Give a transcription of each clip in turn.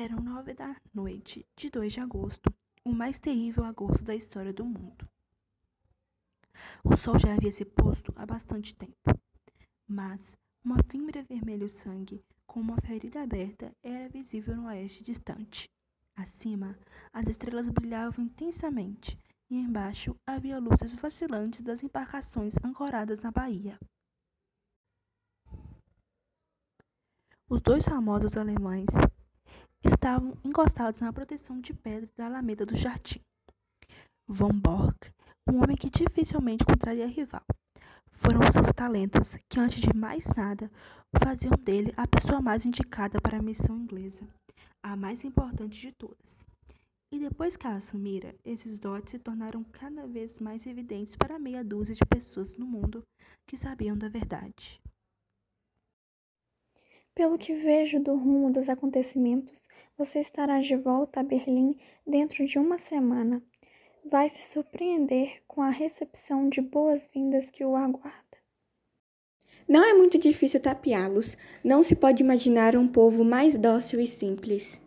Eram nove da noite de 2 de agosto, o mais terrível agosto da história do mundo. O sol já havia se posto há bastante tempo, mas uma fimbra vermelho-sangue com uma ferida aberta era visível no oeste distante. Acima, as estrelas brilhavam intensamente e embaixo havia luzes vacilantes das embarcações ancoradas na baía. Os dois famosos alemães estavam encostados na proteção de pedra da alameda do jardim. Von Borg, um homem que dificilmente encontraria rival. Foram seus talentos que, antes de mais nada, faziam dele a pessoa mais indicada para a missão inglesa, a mais importante de todas. E depois que a assumira, esses dotes se tornaram cada vez mais evidentes para meia dúzia de pessoas no mundo que sabiam da verdade. Pelo que vejo do rumo dos acontecimentos, você estará de volta a Berlim dentro de uma semana. Vai se surpreender com a recepção de boas-vindas que o aguarda. Não é muito difícil tapeá-los. Não se pode imaginar um povo mais dócil e simples.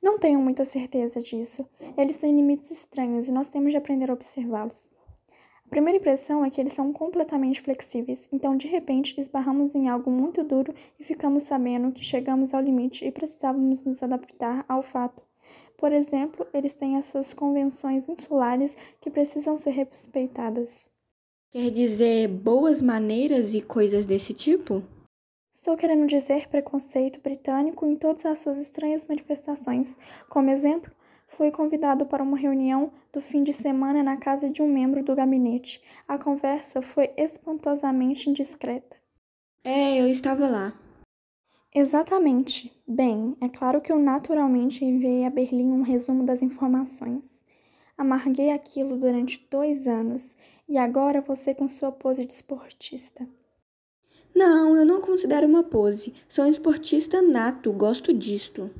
Não tenho muita certeza disso. Eles têm limites estranhos e nós temos de aprender a observá-los. A primeira impressão é que eles são completamente flexíveis, então de repente esbarramos em algo muito duro e ficamos sabendo que chegamos ao limite e precisávamos nos adaptar ao fato. Por exemplo, eles têm as suas convenções insulares que precisam ser respeitadas. Quer dizer, boas maneiras e coisas desse tipo? Estou querendo dizer preconceito britânico em todas as suas estranhas manifestações. Como exemplo, Fui convidado para uma reunião do fim de semana na casa de um membro do gabinete. A conversa foi espantosamente indiscreta. É, eu estava lá. Exatamente. Bem, é claro que eu naturalmente enviei a Berlim um resumo das informações. Amarguei aquilo durante dois anos e agora você com sua pose de esportista. Não, eu não considero uma pose. Sou um esportista nato, gosto disto.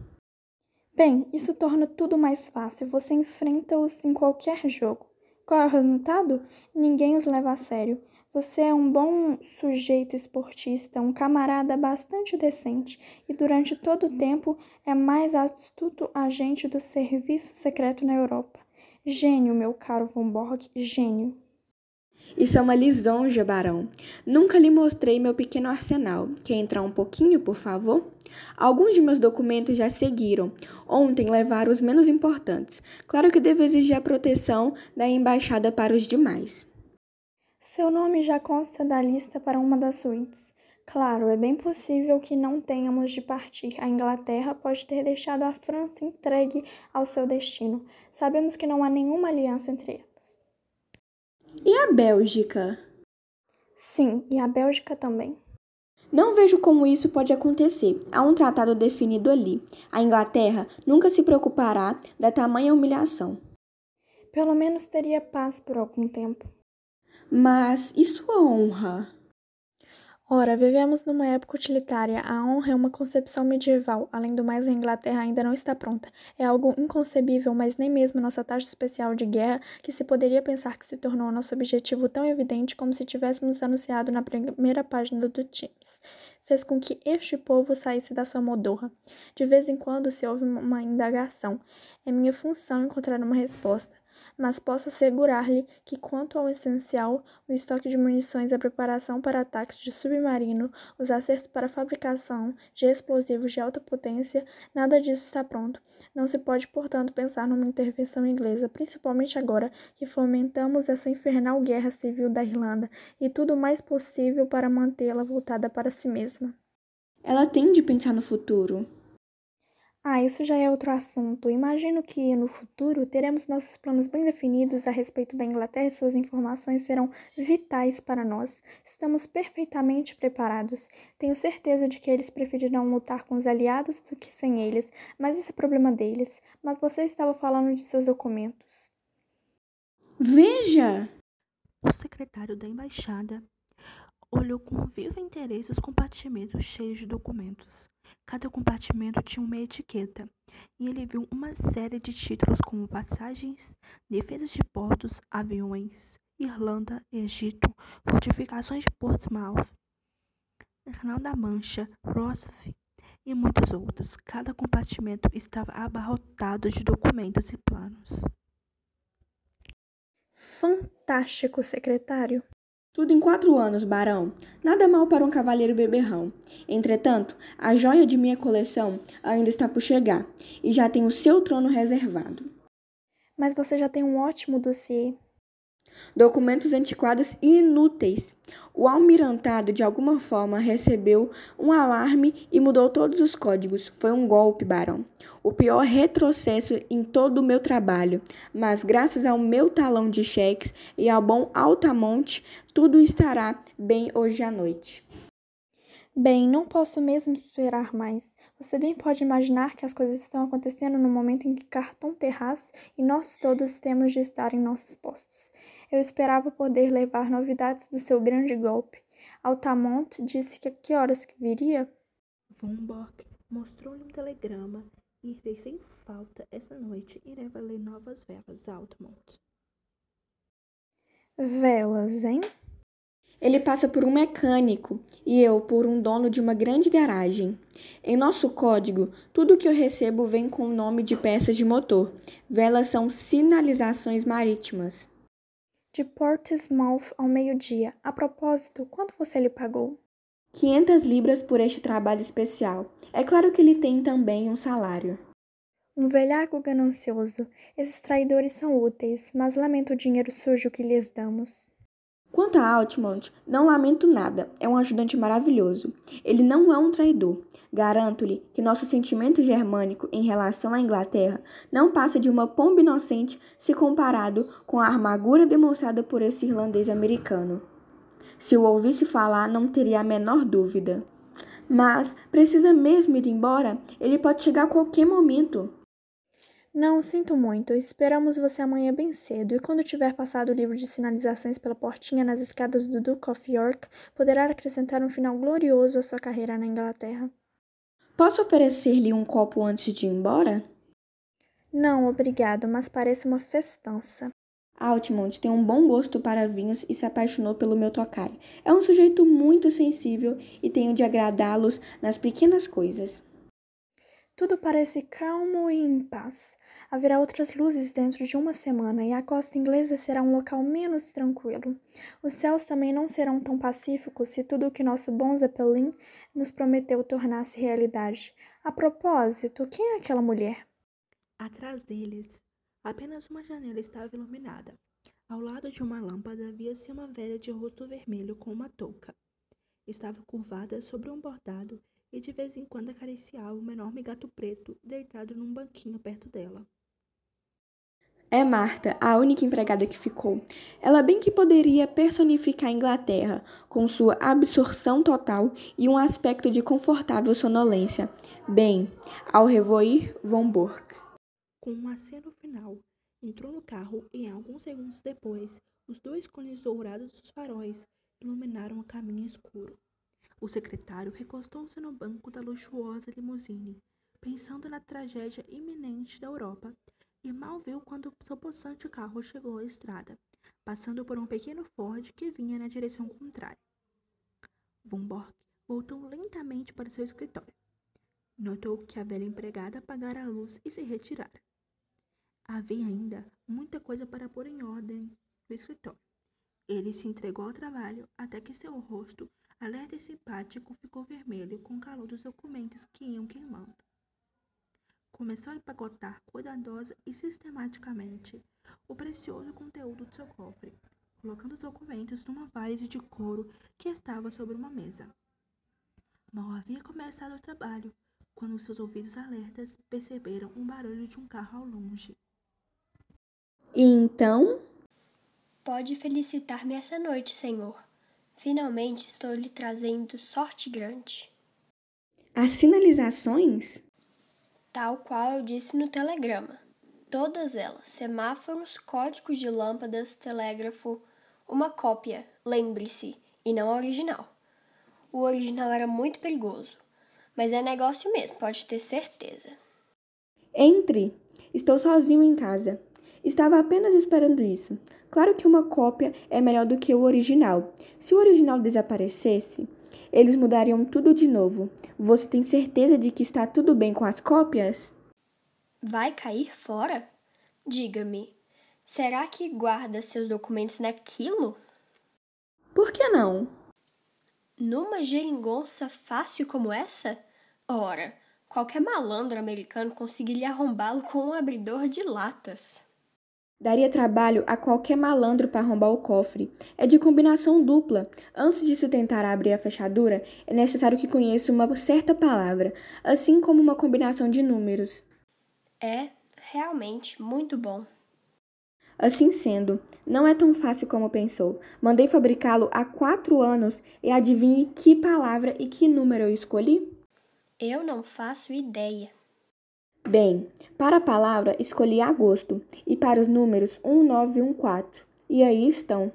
Bem, isso torna tudo mais fácil. Você enfrenta-os em qualquer jogo. Qual é o resultado? Ninguém os leva a sério. Você é um bom sujeito esportista, um camarada bastante decente e durante todo o tempo é mais astuto agente do serviço secreto na Europa. Gênio, meu caro Von Borg, gênio. Isso é uma lisonja, barão. Nunca lhe mostrei meu pequeno arsenal. Quer entrar um pouquinho, por favor? Alguns de meus documentos já seguiram. Ontem levaram os menos importantes. Claro que devo exigir a proteção da embaixada para os demais. Seu nome já consta da lista para uma das suítes. Claro, é bem possível que não tenhamos de partir. A Inglaterra pode ter deixado a França entregue ao seu destino. Sabemos que não há nenhuma aliança entre elas. E a Bélgica? Sim, e a Bélgica também. Não vejo como isso pode acontecer. Há um tratado definido ali. A Inglaterra nunca se preocupará da tamanha humilhação. Pelo menos teria paz por algum tempo. Mas e sua honra? Ora, vivemos numa época utilitária. A honra é uma concepção medieval. Além do mais, a Inglaterra ainda não está pronta. É algo inconcebível, mas nem mesmo nossa taxa especial de guerra, que se poderia pensar que se tornou nosso objetivo tão evidente como se tivéssemos anunciado na primeira página do Times, fez com que este povo saísse da sua modorra. De vez em quando se ouve uma indagação. É minha função encontrar uma resposta mas posso assegurar-lhe que, quanto ao essencial, o estoque de munições, a preparação para ataques de submarino, os acertos para a fabricação de explosivos de alta potência, nada disso está pronto. Não se pode, portanto, pensar numa intervenção inglesa, principalmente agora que fomentamos essa infernal guerra civil da Irlanda e tudo o mais possível para mantê-la voltada para si mesma. Ela tem de pensar no futuro. Ah, isso já é outro assunto. Imagino que no futuro teremos nossos planos bem definidos a respeito da Inglaterra e suas informações serão vitais para nós. Estamos perfeitamente preparados. Tenho certeza de que eles preferirão lutar com os aliados do que sem eles, mas esse é problema deles. Mas você estava falando de seus documentos. Veja! O secretário da embaixada olhou com vivo interesse os compartimentos cheios de documentos. Cada compartimento tinha uma etiqueta, e ele viu uma série de títulos como passagens, defesas de portos, aviões, Irlanda, Egito, fortificações de Portsmouth, Canal da Mancha, Rossif e muitos outros. Cada compartimento estava abarrotado de documentos e planos. Fantástico, secretário. Tudo em quatro anos, barão. Nada mal para um cavalheiro beberrão. Entretanto, a joia de minha coleção ainda está por chegar e já tem o seu trono reservado. Mas você já tem um ótimo dossiê. Documentos antiquados e inúteis. O almirantado, de alguma forma, recebeu um alarme e mudou todos os códigos. Foi um golpe, barão. O pior retrocesso em todo o meu trabalho. Mas, graças ao meu talão de cheques e ao bom Altamonte, tudo estará bem hoje à noite. Bem, não posso mesmo esperar mais. Você bem pode imaginar que as coisas estão acontecendo no momento em que Carton Terrace e nós todos temos de estar em nossos postos. Eu esperava poder levar novidades do seu grande golpe. Altamont disse que a que horas que viria? Von Bock mostrou-lhe um telegrama e fez sem falta esta noite irei ler novas velas, Altamont. Velas, hein? Ele passa por um mecânico e eu por um dono de uma grande garagem. Em nosso código, tudo que eu recebo vem com o nome de peças de motor. Velas são sinalizações marítimas. De Portsmouth ao meio-dia. A propósito, quanto você lhe pagou? 500 libras por este trabalho especial. É claro que ele tem também um salário. Um velhaco ganancioso. Esses traidores são úteis, mas lamento o dinheiro sujo que lhes damos. Quanto a Altmont, não lamento nada. É um ajudante maravilhoso. Ele não é um traidor. Garanto-lhe que nosso sentimento germânico em relação à Inglaterra não passa de uma pomba inocente se comparado com a amargura demonstrada por esse irlandês americano. Se o ouvisse falar, não teria a menor dúvida. Mas precisa mesmo ir embora? Ele pode chegar a qualquer momento. Não, sinto muito. Esperamos você amanhã bem cedo, e quando tiver passado o livro de sinalizações pela portinha nas escadas do Duke of York, poderá acrescentar um final glorioso à sua carreira na Inglaterra. Posso oferecer-lhe um copo antes de ir embora? Não, obrigado, mas parece uma festança. Altmont tem um bom gosto para vinhos e se apaixonou pelo meu tocaio. É um sujeito muito sensível e tenho de agradá-los nas pequenas coisas. Tudo parece calmo e em paz. Haverá outras luzes dentro de uma semana e a costa inglesa será um local menos tranquilo. Os céus também não serão tão pacíficos se tudo o que nosso bom Zeppelin nos prometeu tornasse realidade. A propósito, quem é aquela mulher? Atrás deles, apenas uma janela estava iluminada. Ao lado de uma lâmpada via-se uma velha de rosto vermelho com uma touca. Estava curvada sobre um bordado e de vez em quando acariciava um enorme gato preto deitado num banquinho perto dela. É Marta, a única empregada que ficou. Ela bem que poderia personificar a Inglaterra, com sua absorção total e um aspecto de confortável sonolência. Bem, ao revoir von Burke. Com um aceno final, entrou no carro e alguns segundos depois, os dois cones dourados dos faróis iluminaram o caminho escuro. O secretário recostou-se no banco da luxuosa limusine, pensando na tragédia iminente da Europa, e mal viu quando seu possante carro chegou à estrada, passando por um pequeno Ford que vinha na direção contrária. Von Borg voltou lentamente para seu escritório. Notou que a velha empregada apagara a luz e se retirara. Havia ainda muita coisa para pôr em ordem no escritório. Ele se entregou ao trabalho até que seu rosto alerta e simpático ficou vermelho com o calor dos documentos que iam queimando. Começou a empacotar cuidadosa e sistematicamente o precioso conteúdo de seu cofre, colocando os documentos numa valise de couro que estava sobre uma mesa. Mal havia começado o trabalho quando seus ouvidos alertas perceberam um barulho de um carro ao longe. E então? Pode felicitar-me essa noite, senhor. Finalmente estou lhe trazendo sorte grande. As sinalizações? Tal qual eu disse no telegrama. Todas elas, semáforos, códigos de lâmpadas, telégrafo, uma cópia, lembre-se, e não a original. O original era muito perigoso, mas é negócio mesmo, pode ter certeza. Entre. Estou sozinho em casa. Estava apenas esperando isso. Claro que uma cópia é melhor do que o original. Se o original desaparecesse, eles mudariam tudo de novo. Você tem certeza de que está tudo bem com as cópias? Vai cair fora? Diga-me, será que guarda seus documentos naquilo? Por que não? Numa geringonça fácil como essa? Ora, qualquer malandro americano conseguiria arrombá-lo com um abridor de latas. Daria trabalho a qualquer malandro para arrombar o cofre. É de combinação dupla. Antes de se tentar abrir a fechadura, é necessário que conheça uma certa palavra, assim como uma combinação de números. É realmente muito bom. Assim sendo, não é tão fácil como pensou. Mandei fabricá-lo há quatro anos e adivinhe que palavra e que número eu escolhi? Eu não faço ideia. Bem, para a palavra escolhi agosto e para os números 1914. E aí estão.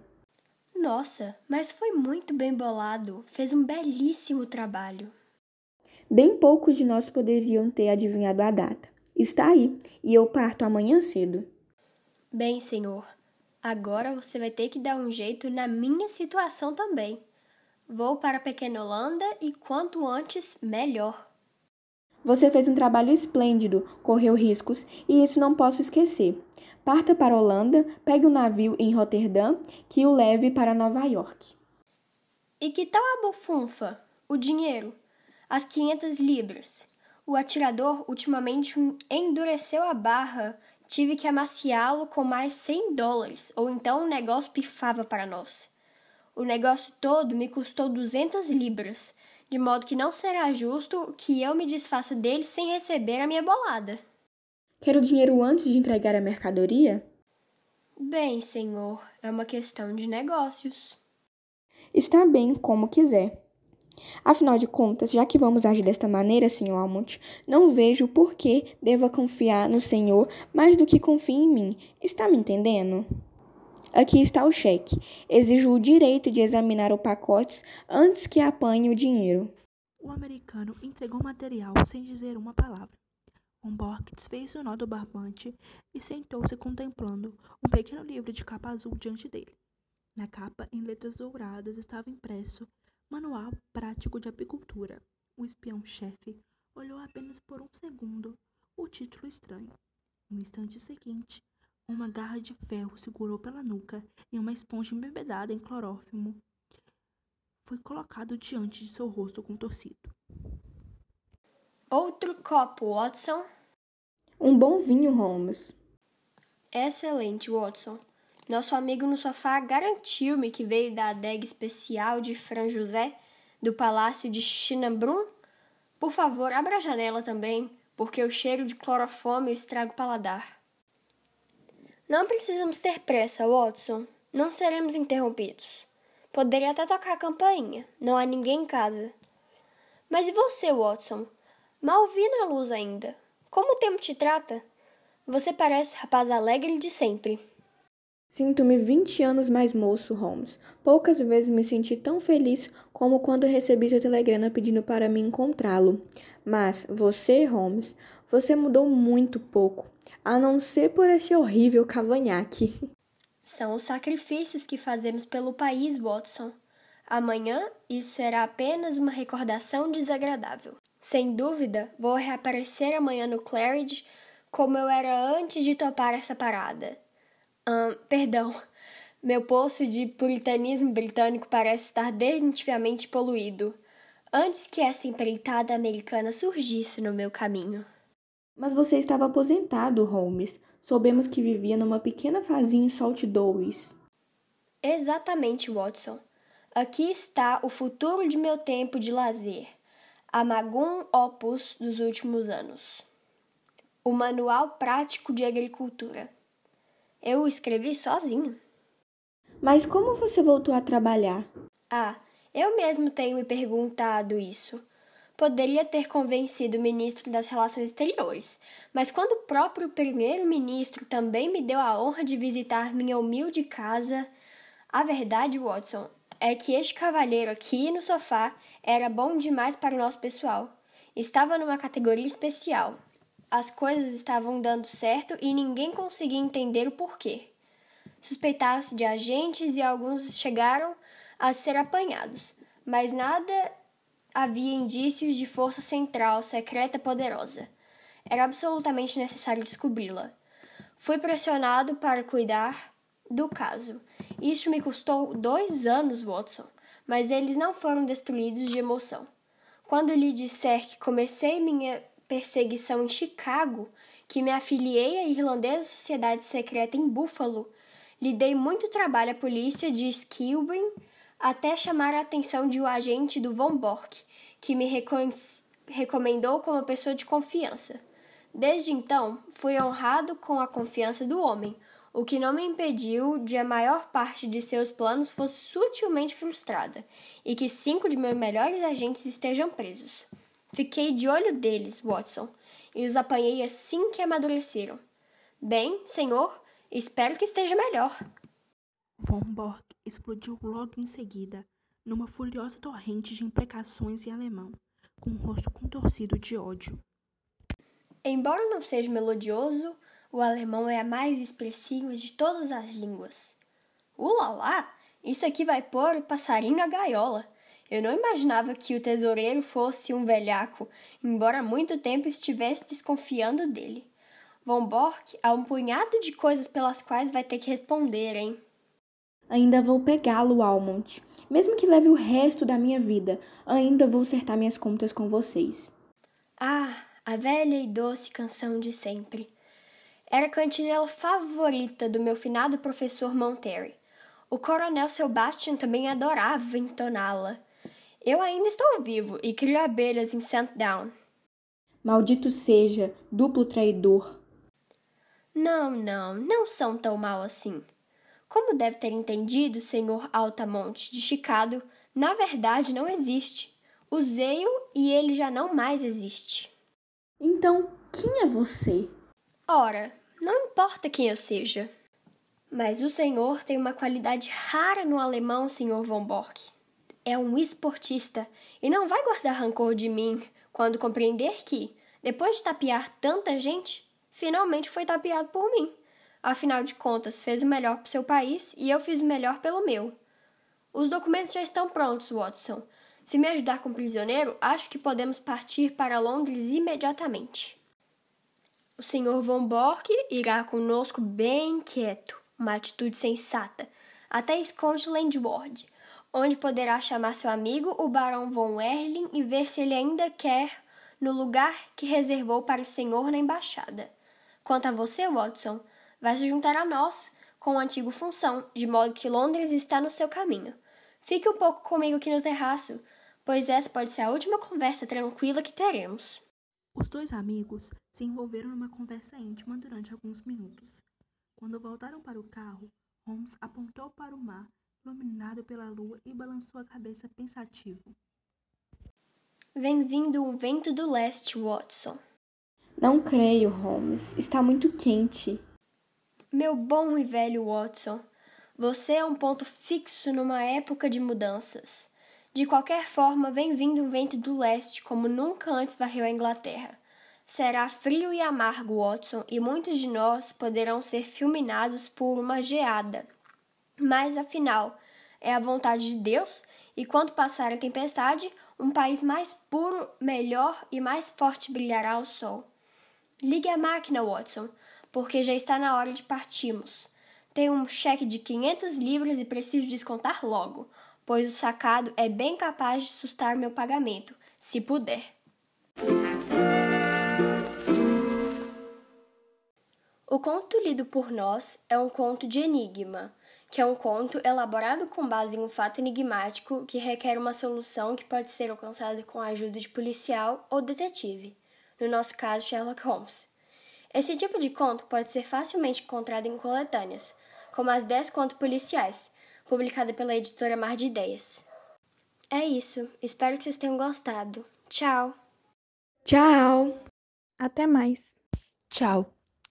Nossa, mas foi muito bem bolado. Fez um belíssimo trabalho. Bem poucos de nós poderiam ter adivinhado a data. Está aí, e eu parto amanhã cedo. Bem, senhor, agora você vai ter que dar um jeito na minha situação também. Vou para a Pequena Holanda e quanto antes, melhor. Você fez um trabalho esplêndido, correu riscos e isso não posso esquecer. Parta para a Holanda, pegue um navio em Roterdã que o leve para Nova York. E que tal a bufunfa? O dinheiro? As 500 libras? O atirador ultimamente endureceu a barra. Tive que amaciá-lo com mais 100 dólares, ou então o negócio pifava para nós. O negócio todo me custou 200 libras de modo que não será justo que eu me desfaça dele sem receber a minha bolada. Quer o dinheiro antes de entregar a mercadoria? Bem, senhor, é uma questão de negócios. Está bem, como quiser. Afinal de contas, já que vamos agir desta maneira, Sr. Almont, não vejo por que deva confiar no Senhor mais do que confie em mim. Está me entendendo? Aqui está o cheque. Exijo o direito de examinar o pacote antes que apanhe o dinheiro. O americano entregou o material sem dizer uma palavra. Humboldt desfez o nó do barbante e sentou-se contemplando um pequeno livro de capa azul diante dele. Na capa, em letras douradas, estava impresso Manual Prático de Apicultura. O espião-chefe olhou apenas por um segundo o título estranho. No instante seguinte, uma garra de ferro segurou pela nuca e uma esponja embebedada em clorófimo foi colocado diante de seu rosto contorcido. Outro copo, Watson. Um bom vinho, Holmes. Excelente, Watson. Nosso amigo no sofá garantiu-me que veio da adega especial de Fran José, do Palácio de Chinambrum. Por favor, abra a janela também, porque o cheiro de clorofome estraga o paladar. Não precisamos ter pressa, Watson. Não seremos interrompidos. Poderia até tocar a campainha. Não há ninguém em casa. Mas e você, Watson? Mal vi na luz ainda. Como o tempo te trata? Você parece o rapaz alegre de sempre. Sinto-me 20 anos mais moço, Holmes. Poucas vezes me senti tão feliz como quando recebi seu telegrama pedindo para me encontrá-lo. Mas você, Holmes, você mudou muito pouco a não ser por esse horrível cavanhaque. São os sacrifícios que fazemos pelo país, Watson. Amanhã isso será apenas uma recordação desagradável. Sem dúvida, vou reaparecer amanhã no Claridge como eu era antes de topar essa parada. Hum, perdão, meu poço de puritanismo britânico parece estar definitivamente poluído, antes que essa empreitada americana surgisse no meu caminho. Mas você estava aposentado, Holmes. Soubemos que vivia numa pequena fazenda em Salt Dois. Exatamente, Watson. Aqui está o futuro de meu tempo de lazer. A Magum Opus dos últimos anos. O Manual Prático de Agricultura. Eu o escrevi sozinho. Mas como você voltou a trabalhar? Ah, eu mesmo tenho me perguntado isso poderia ter convencido o ministro das Relações Exteriores, mas quando o próprio primeiro-ministro também me deu a honra de visitar minha humilde casa, a verdade, Watson, é que este cavalheiro aqui no sofá era bom demais para o nosso pessoal. Estava numa categoria especial. As coisas estavam dando certo e ninguém conseguia entender o porquê. Suspeitava-se de agentes e alguns chegaram a ser apanhados mas nada havia indícios de força central secreta poderosa. Era absolutamente necessário descobri-la. Fui pressionado para cuidar do caso. Isso me custou dois anos, Watson, mas eles não foram destruídos de emoção. Quando lhe disser que comecei minha perseguição em Chicago, que me afiliei à Irlandesa Sociedade Secreta em Buffalo, lhe dei muito trabalho à polícia de Skilbin até chamar a atenção de um agente do Von Bork, que me recomendou como pessoa de confiança. Desde então, fui honrado com a confiança do homem, o que não me impediu de a maior parte de seus planos fosse sutilmente frustrada e que cinco de meus melhores agentes estejam presos. Fiquei de olho deles, Watson, e os apanhei assim que amadureceram. Bem, senhor, espero que esteja melhor. Von Borg explodiu logo em seguida, numa furiosa torrente de imprecações em alemão, com o rosto contorcido de ódio. Embora não seja melodioso, o alemão é a mais expressiva de todas as línguas. Ulalá! Isso aqui vai pôr o passarinho na gaiola. Eu não imaginava que o tesoureiro fosse um velhaco, embora há muito tempo estivesse desconfiando dele. Von Bork há um punhado de coisas pelas quais vai ter que responder, hein? Ainda vou pegá-lo, Almond. Mesmo que leve o resto da minha vida, ainda vou acertar minhas contas com vocês. Ah, a velha e doce canção de sempre. Era a cantinela favorita do meu finado professor Monterey. O coronel Sebastian também adorava entoná-la. Eu ainda estou vivo e crio abelhas em St. Down. Maldito seja, duplo traidor. Não, não, não são tão mal assim. Como deve ter entendido, senhor Altamonte de Chicago, na verdade não existe. Usei-o e ele já não mais existe. Então, quem é você? Ora, não importa quem eu seja. Mas o senhor tem uma qualidade rara no alemão, senhor von Bork. É um esportista e não vai guardar rancor de mim quando compreender que, depois de tapear tanta gente, finalmente foi tapeado por mim. Afinal de contas, fez o melhor para seu país e eu fiz o melhor pelo meu. Os documentos já estão prontos, Watson. Se me ajudar com o prisioneiro, acho que podemos partir para Londres imediatamente. O Sr. Von Bork irá conosco bem quieto, uma atitude sensata, até Scotland Ward, onde poderá chamar seu amigo, o Barão Von Erling, e ver se ele ainda quer no lugar que reservou para o senhor na embaixada. Quanto a você, Watson, vai se juntar a nós com o antigo função, de modo que Londres está no seu caminho. Fique um pouco comigo aqui no terraço, pois essa pode ser a última conversa tranquila que teremos. Os dois amigos se envolveram numa conversa íntima durante alguns minutos. Quando voltaram para o carro, Holmes apontou para o mar, iluminado pela lua, e balançou a cabeça pensativo. Vem vindo um vento do leste, Watson. Não creio, Holmes. Está muito quente. Meu bom e velho Watson, você é um ponto fixo numa época de mudanças. De qualquer forma, vem vindo um vento do leste como nunca antes varreu a Inglaterra. Será frio e amargo, Watson, e muitos de nós poderão ser fulminados por uma geada. Mas, afinal, é a vontade de Deus, e quando passar a tempestade, um país mais puro, melhor e mais forte brilhará ao sol. Ligue a máquina, Watson, porque já está na hora de partirmos. Tenho um cheque de 500 libras e preciso descontar logo pois o sacado é bem capaz de sustar meu pagamento, se puder. O conto lido por nós é um conto de enigma, que é um conto elaborado com base em um fato enigmático que requer uma solução que pode ser alcançada com a ajuda de policial ou detetive, no nosso caso Sherlock Holmes. Esse tipo de conto pode ser facilmente encontrado em coletâneas, como as 10 contos policiais, publicada pela editora Mar de Ideias. É isso. Espero que vocês tenham gostado. Tchau. Tchau. Até mais. Tchau.